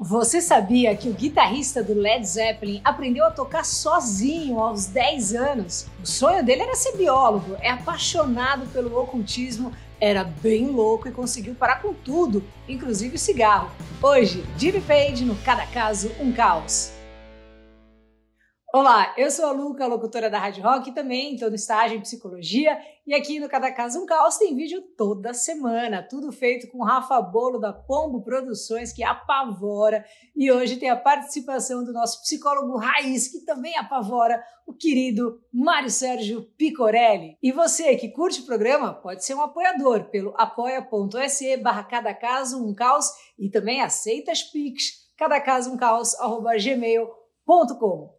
Você sabia que o guitarrista do Led Zeppelin aprendeu a tocar sozinho aos 10 anos? O sonho dele era ser biólogo, é apaixonado pelo ocultismo, era bem louco e conseguiu parar com tudo, inclusive o cigarro. Hoje, Jimmy Page no Cada Caso Um Caos. Olá, eu sou a Luca, locutora da Rádio Rock e também estou no estágio em psicologia e aqui no Cada Caso um Caos tem vídeo toda semana, tudo feito com Rafa Bolo da Pombo Produções que apavora e hoje tem a participação do nosso psicólogo raiz que também apavora, o querido Mário Sérgio Picorelli. E você que curte o programa pode ser um apoiador pelo apoia.se barra Cada Caso um Caos e também aceita as pics, cada caso um caos, arroba gmail.com.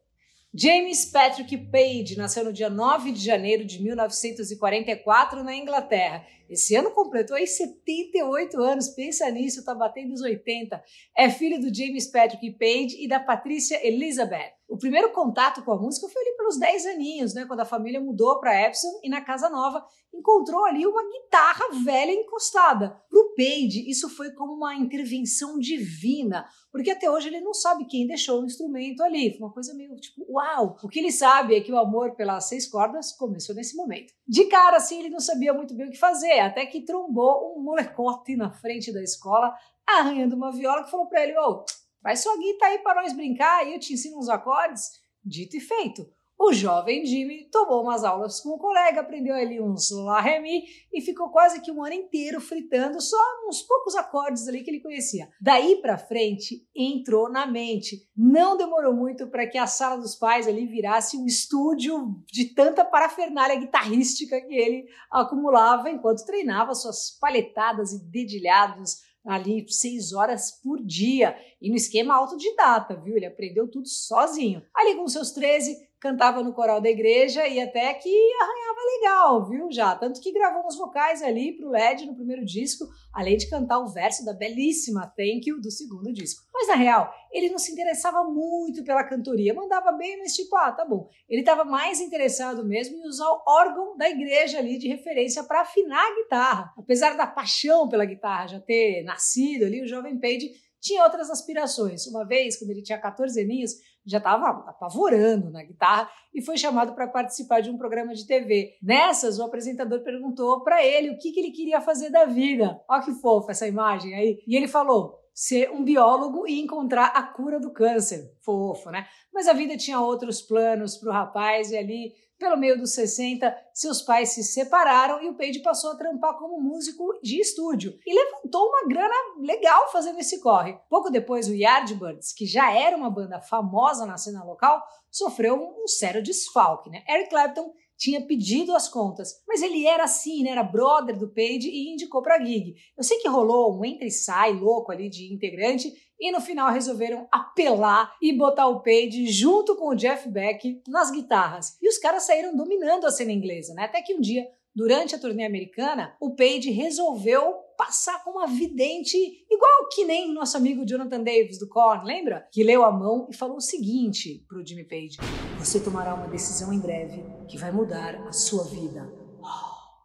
James Patrick Page nasceu no dia 9 de janeiro de 1944 na Inglaterra. Esse ano completou aí 78 anos, pensa nisso, tá batendo os 80. É filho do James Patrick Page e da Patrícia Elizabeth. O primeiro contato com a música foi ali pelos 10 aninhos, né, quando a família mudou para Epsom e na casa nova encontrou ali uma guitarra velha encostada. Para o Page, isso foi como uma intervenção divina, porque até hoje ele não sabe quem deixou o instrumento ali. Foi uma coisa meio tipo, uau! O que ele sabe é que o amor pelas seis cordas começou nesse momento. De cara, assim, ele não sabia muito bem o que fazer, até que trombou um molecote na frente da escola, arranhando uma viola, que falou para ele: Ô, oh, Faz sua guita aí para nós brincar e eu te ensino uns acordes. Dito e feito. O jovem Jimmy tomou umas aulas com o colega, aprendeu ali uns lá remi e ficou quase que um ano inteiro fritando só uns poucos acordes ali que ele conhecia. Daí para frente entrou na mente. Não demorou muito para que a sala dos pais ali virasse um estúdio de tanta parafernália guitarrística que ele acumulava enquanto treinava suas palhetadas e dedilhados ali seis horas por dia e no esquema autodidata, viu? Ele aprendeu tudo sozinho. Ali com seus 13, cantava no coral da igreja e até que arranhava legal, viu? Já. Tanto que gravou uns vocais ali pro LED no primeiro disco, além de cantar o verso da belíssima Thank You do segundo disco. Mas na real, ele não se interessava muito pela cantoria, mandava bem, mas tipo, ah, tá bom. Ele estava mais interessado mesmo em usar o órgão da igreja ali de referência para afinar a guitarra. Apesar da paixão pela guitarra já ter nascido ali, o jovem Page tinha outras aspirações. Uma vez, quando ele tinha 14 aninhos, já estava apavorando na guitarra e foi chamado para participar de um programa de TV. Nessas, o apresentador perguntou para ele o que, que ele queria fazer da vida. Olha que fofa essa imagem aí. E ele falou: ser um biólogo e encontrar a cura do câncer. Fofo, né? Mas a vida tinha outros planos para o rapaz e ali pelo meio dos 60, seus pais se separaram e o Page passou a trampar como músico de estúdio e levantou uma grana legal fazendo esse corre. Pouco depois, o Yardbirds, que já era uma banda famosa na cena local, sofreu um sério desfalque. Né? Eric Clapton tinha pedido as contas, mas ele era assim, né? Era brother do Page e indicou para gig. Eu sei que rolou um entra e sai louco ali de integrante e no final resolveram apelar e botar o Page junto com o Jeff Beck nas guitarras. E os caras saíram dominando a cena inglesa, né? Até que um dia, durante a turnê americana, o Page resolveu passar com uma vidente, igual que nem nosso amigo Jonathan Davis do Korn, lembra? Que leu a mão e falou o seguinte pro Jimmy Page: Você tomará uma decisão em breve que vai mudar a sua vida.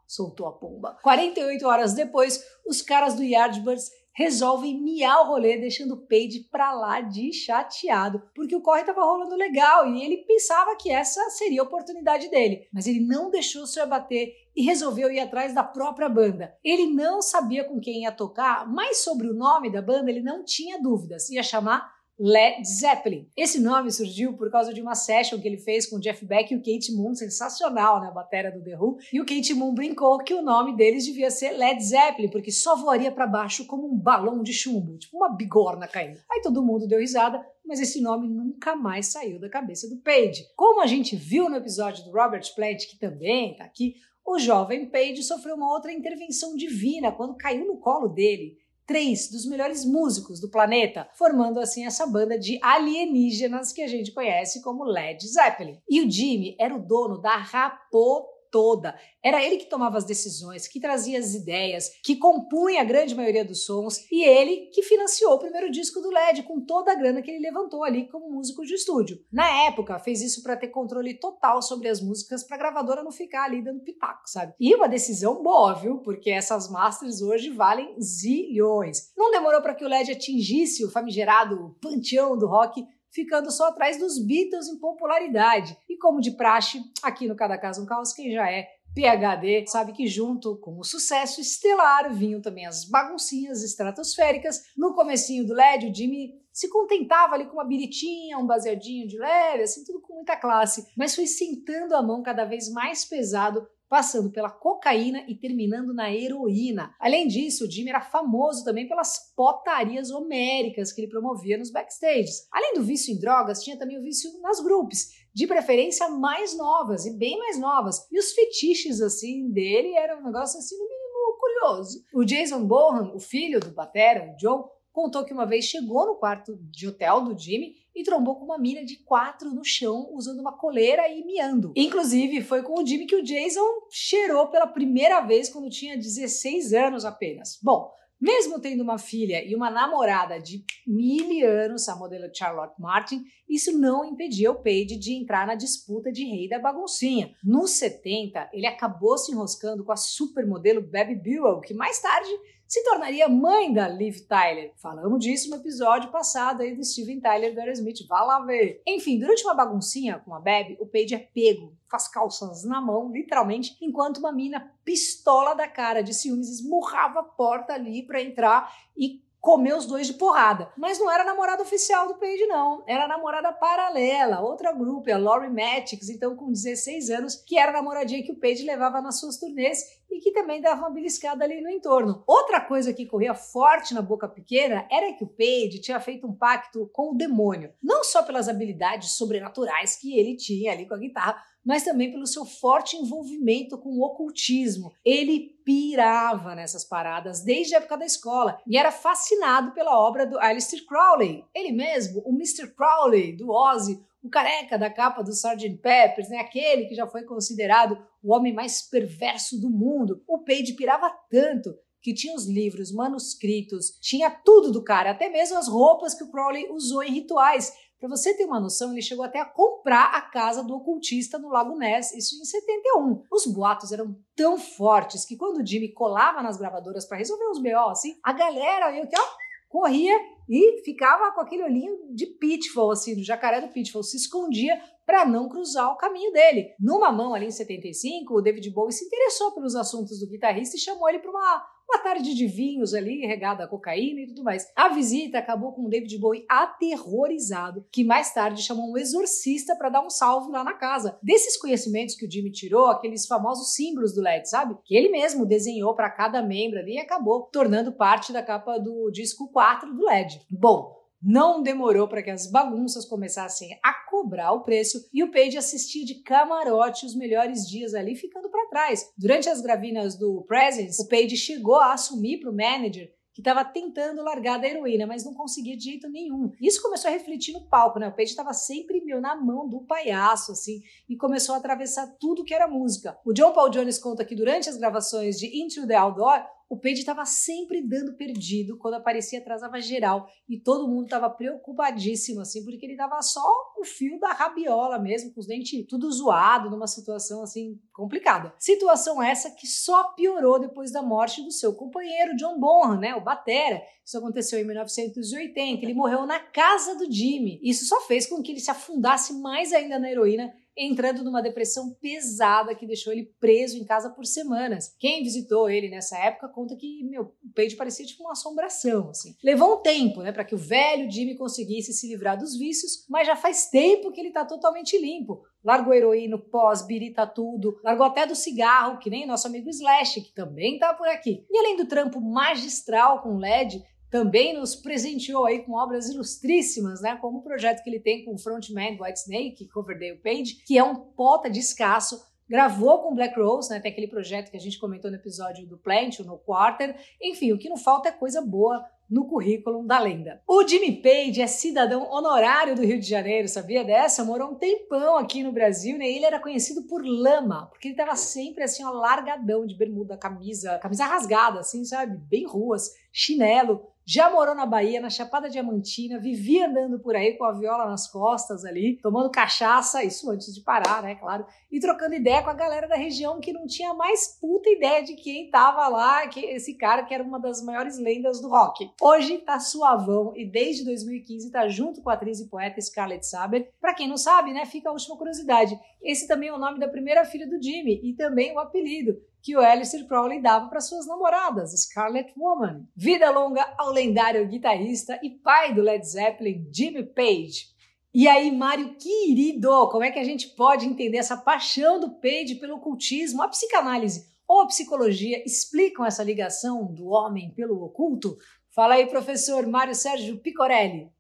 Soltou a pomba. 48 horas depois, os caras do Yardbirds resolvem miar o rolê, deixando o Page pra lá de chateado, porque o corre tava rolando legal e ele pensava que essa seria a oportunidade dele, mas ele não deixou se abater e resolveu ir atrás da própria banda. Ele não sabia com quem ia tocar, mas sobre o nome da banda ele não tinha dúvidas, ia chamar Led Zeppelin. Esse nome surgiu por causa de uma session que ele fez com Jeff Beck e o Kate Moon, sensacional na né, bateria do The Who. E o Kate Moon brincou que o nome deles devia ser Led Zeppelin, porque só voaria para baixo como um balão de chumbo, tipo uma bigorna caindo. Aí todo mundo deu risada, mas esse nome nunca mais saiu da cabeça do Page. Como a gente viu no episódio do Robert Plant, que também está aqui, o jovem Page sofreu uma outra intervenção divina quando caiu no colo dele três dos melhores músicos do planeta, formando assim essa banda de alienígenas que a gente conhece como Led Zeppelin. E o Jimmy era o dono da Rapô toda. Era ele que tomava as decisões, que trazia as ideias, que compunha a grande maioria dos sons e ele que financiou o primeiro disco do LED com toda a grana que ele levantou ali como músico de estúdio. Na época, fez isso para ter controle total sobre as músicas para a gravadora não ficar ali dando pitaco, sabe? E uma decisão boa, viu? Porque essas masters hoje valem zilhões. Não demorou para que o LED atingisse o famigerado panteão do rock ficando só atrás dos Beatles em popularidade. E como de praxe, aqui no Cada Caso um Caos, quem já é PHD sabe que junto com o sucesso estelar vinham também as baguncinhas estratosféricas. No comecinho do LED, o Jimmy se contentava ali com uma biritinha, um baseadinho de leve, assim, tudo com muita classe, mas foi sentando a mão cada vez mais pesado passando pela cocaína e terminando na heroína. Além disso, o Jimmy era famoso também pelas potarias homéricas que ele promovia nos backstages. Além do vício em drogas, tinha também o vício nas grupos, de preferência mais novas e bem mais novas. E os fetiches assim dele eram um negócio assim no mínimo curioso. O Jason Bohan, o filho do batera, o John, contou que uma vez chegou no quarto de hotel do Jimmy e trombou com uma mina de quatro no chão, usando uma coleira e miando. Inclusive, foi com o Jimmy que o Jason cheirou pela primeira vez quando tinha 16 anos apenas. Bom, mesmo tendo uma filha e uma namorada de mil anos, a modelo Charlotte Martin, isso não impedia o Page de entrar na disputa de rei da baguncinha. Nos 70, ele acabou se enroscando com a supermodelo Baby Buell, que mais tarde se tornaria mãe da Liv Tyler. Falamos disso no episódio passado aí do Steven Tyler do Aerosmith. Vá lá ver. Enfim, durante uma baguncinha com a Bebe, o Paige é pego com as calças na mão, literalmente, enquanto uma mina pistola da cara de ciúmes esmurrava a porta ali para entrar e comer os dois de porrada. Mas não era a namorada oficial do Paige, não. Era a namorada paralela, outra grupo, a Laurie Matix, então com 16 anos, que era a namoradinha que o Paige levava nas suas turnês e que também dava uma beliscada ali no entorno. Outra coisa que corria forte na boca pequena era que o Paige tinha feito um pacto com o demônio. Não só pelas habilidades sobrenaturais que ele tinha ali com a guitarra, mas também pelo seu forte envolvimento com o ocultismo. Ele pirava nessas paradas desde a época da escola e era fascinado pela obra do Aleister Crowley. Ele mesmo, o Mr. Crowley, do Ozzy, o careca da capa do Sgt. Peppers, né? aquele que já foi considerado o homem mais perverso do mundo. O Page pirava tanto que tinha os livros, manuscritos, tinha tudo do cara, até mesmo as roupas que o Crowley usou em rituais. Para você ter uma noção, ele chegou até a comprar a casa do ocultista no Lago Ness, isso em 71. Os boatos eram tão fortes que quando o Jimmy colava nas gravadoras para resolver os BO, assim, a galera aí, ó, corria e ficava com aquele olhinho de Pitfall, assim, do jacaré do Pitfall, se escondia para não cruzar o caminho dele. Numa mão ali em 75, o David Bowie se interessou pelos assuntos do guitarrista e chamou ele para uma uma tarde de vinhos ali, regada a cocaína e tudo mais. A visita acabou com o David Bowie aterrorizado, que mais tarde chamou um exorcista para dar um salve lá na casa. Desses conhecimentos que o Jimmy tirou, aqueles famosos símbolos do LED, sabe? Que ele mesmo desenhou para cada membro ali e acabou tornando parte da capa do disco 4 do LED. Bom, não demorou para que as bagunças começassem a cobrar o preço e o Page assistia de camarote os melhores dias ali, ficando para trás. Durante as gravinas do Presence, o Page chegou a assumir para o manager que estava tentando largar da heroína, mas não conseguia de jeito nenhum. Isso começou a refletir no palco, né? O Page estava sempre meu na mão do palhaço, assim, e começou a atravessar tudo que era música. O John Paul Jones conta que durante as gravações de Into the Outdoor, o Page estava sempre dando perdido, quando aparecia atrasava geral e todo mundo estava preocupadíssimo assim, porque ele dava só o fio da rabiola mesmo, com os dentes tudo zoado, numa situação assim complicada. Situação essa que só piorou depois da morte do seu companheiro John Bonham, né, o batera. Isso aconteceu em 1980, ele morreu na casa do Jimmy. Isso só fez com que ele se afundasse mais ainda na heroína entrando numa depressão pesada que deixou ele preso em casa por semanas. Quem visitou ele nessa época conta que, meu, o Page parecia tipo uma assombração, assim. Levou um tempo, né, para que o velho Jimmy conseguisse se livrar dos vícios, mas já faz tempo que ele tá totalmente limpo. Largou heroína, pós, birita tudo, largou até do cigarro, que nem nosso amigo Slash, que também tá por aqui. E além do trampo magistral com LED, também nos presenteou aí com obras ilustríssimas, né? Como o projeto que ele tem com o frontman White Snake, Coverdale Page, que é um pota de escasso gravou com Black Rose, né? Tem aquele projeto que a gente comentou no episódio do Plant, no Quarter. Enfim, o que não falta é coisa boa no currículo da lenda. O Jimmy Page é cidadão honorário do Rio de Janeiro, sabia dessa? Morou um tempão aqui no Brasil, né? Ele era conhecido por lama, porque ele tava sempre assim, ó, largadão de bermuda, camisa, camisa rasgada, assim, sabe? Bem ruas, chinelo já morou na Bahia, na Chapada Diamantina, vivia andando por aí com a viola nas costas ali, tomando cachaça, isso antes de parar, né, claro, e trocando ideia com a galera da região que não tinha mais puta ideia de quem tava lá, que esse cara que era uma das maiores lendas do rock. Hoje tá suavão e desde 2015 tá junto com a atriz e poeta Scarlett Saber. Para quem não sabe, né, fica a última curiosidade. Esse também é o nome da primeira filha do Jimmy e também o apelido que o Alistair Crowley dava para suas namoradas, Scarlet Woman. Vida longa ao lendário guitarrista e pai do Led Zeppelin, Jimmy Page. E aí, Mário querido, como é que a gente pode entender essa paixão do Page pelo ocultismo? A psicanálise ou a psicologia explicam essa ligação do homem pelo oculto? Fala aí, professor Mário Sérgio Picorelli.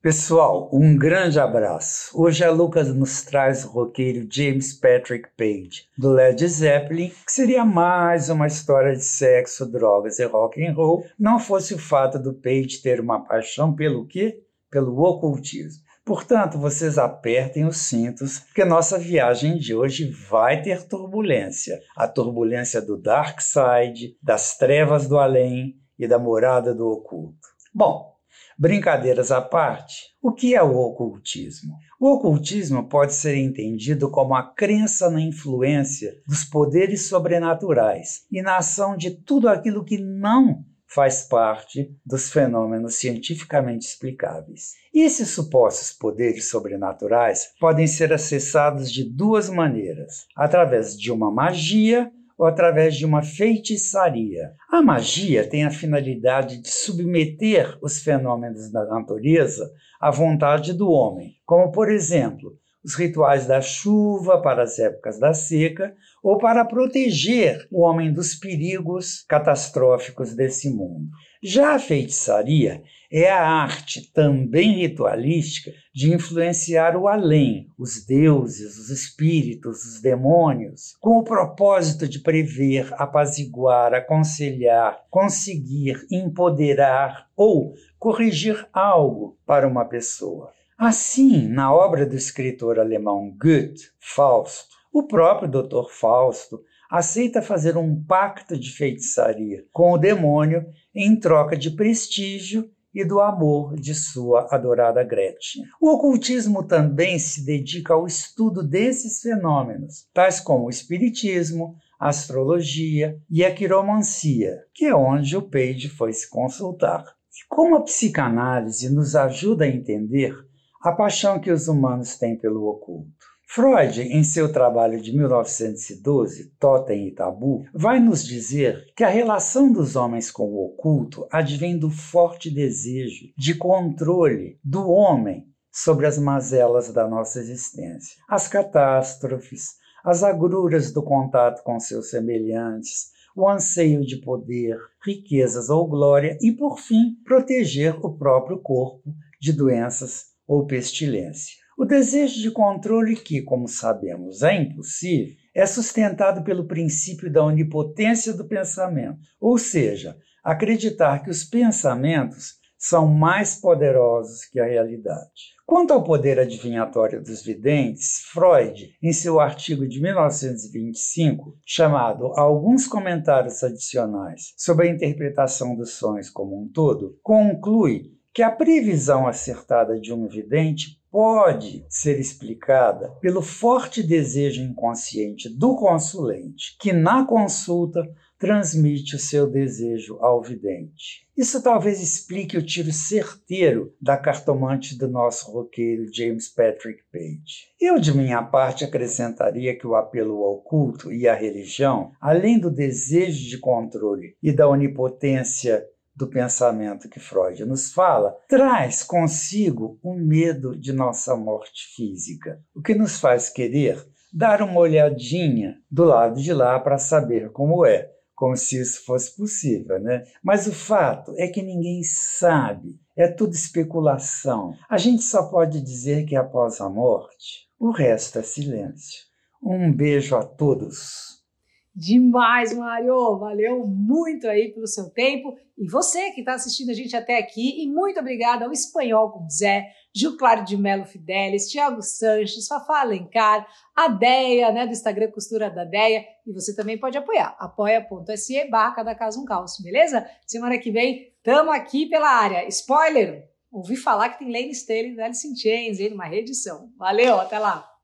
Pessoal, um grande abraço. Hoje a Lucas nos traz o roqueiro James Patrick Page, do Led Zeppelin, que seria mais uma história de sexo, drogas e rock and roll, não fosse o fato do Page ter uma paixão pelo quê? Pelo ocultismo. Portanto, vocês apertem os cintos, porque nossa viagem de hoje vai ter turbulência. A turbulência do Dark Side, das trevas do além e da morada do oculto. Bom, Brincadeiras à parte, o que é o ocultismo? O ocultismo pode ser entendido como a crença na influência dos poderes sobrenaturais e na ação de tudo aquilo que não faz parte dos fenômenos cientificamente explicáveis. E esses supostos poderes sobrenaturais podem ser acessados de duas maneiras: através de uma magia ou através de uma feitiçaria. A magia tem a finalidade de submeter os fenômenos da natureza à vontade do homem, como, por exemplo, os rituais da chuva para as épocas da seca ou para proteger o homem dos perigos catastróficos desse mundo. Já a feitiçaria é a arte, também ritualística, de influenciar o além, os deuses, os espíritos, os demônios, com o propósito de prever, apaziguar, aconselhar, conseguir, empoderar ou corrigir algo para uma pessoa. Assim, na obra do escritor alemão Goethe, Fausto, o próprio Dr. Fausto aceita fazer um pacto de feitiçaria com o demônio em troca de prestígio e do amor de sua adorada Gretchen. O ocultismo também se dedica ao estudo desses fenômenos, tais como o espiritismo, a astrologia e a quiromancia, que é onde o Page foi se consultar. E como a psicanálise nos ajuda a entender a paixão que os humanos têm pelo oculto. Freud, em seu trabalho de 1912, Totem e Tabu, vai nos dizer que a relação dos homens com o oculto advém do forte desejo de controle do homem sobre as mazelas da nossa existência, as catástrofes, as agruras do contato com seus semelhantes, o anseio de poder, riquezas ou glória e, por fim, proteger o próprio corpo de doenças ou pestilência. O desejo de controle, que, como sabemos, é impossível, é sustentado pelo princípio da onipotência do pensamento, ou seja, acreditar que os pensamentos são mais poderosos que a realidade. Quanto ao poder adivinhatório dos videntes, Freud, em seu artigo de 1925, chamado Alguns Comentários Adicionais sobre a Interpretação dos Sonhos como um Todo, conclui que a previsão acertada de um vidente pode ser explicada pelo forte desejo inconsciente do consulente, que na consulta transmite o seu desejo ao vidente. Isso talvez explique o tiro certeiro da cartomante do nosso roqueiro James Patrick Page. Eu, de minha parte, acrescentaria que o apelo ao culto e à religião, além do desejo de controle e da onipotência do pensamento que Freud nos fala, traz consigo o medo de nossa morte física, o que nos faz querer dar uma olhadinha do lado de lá para saber como é, como se isso fosse possível, né? Mas o fato é que ninguém sabe, é tudo especulação. A gente só pode dizer que após a morte, O resto é silêncio. Um beijo a todos. Demais, Mário! Valeu muito aí pelo seu tempo. E você que está assistindo a gente até aqui, e muito obrigada ao Espanhol com Zé, Gil Claro de Melo Fidelis, Thiago Sanches, Fafá Alencar, a Deia, né, do Instagram Costura da Deia. E você também pode apoiar, apoia.se barra cada caso um calço, beleza? Semana que vem, tamo aqui pela área. Spoiler! Ouvi falar que tem Lane Staley e Alice in Chains aí numa reedição. Valeu, até lá!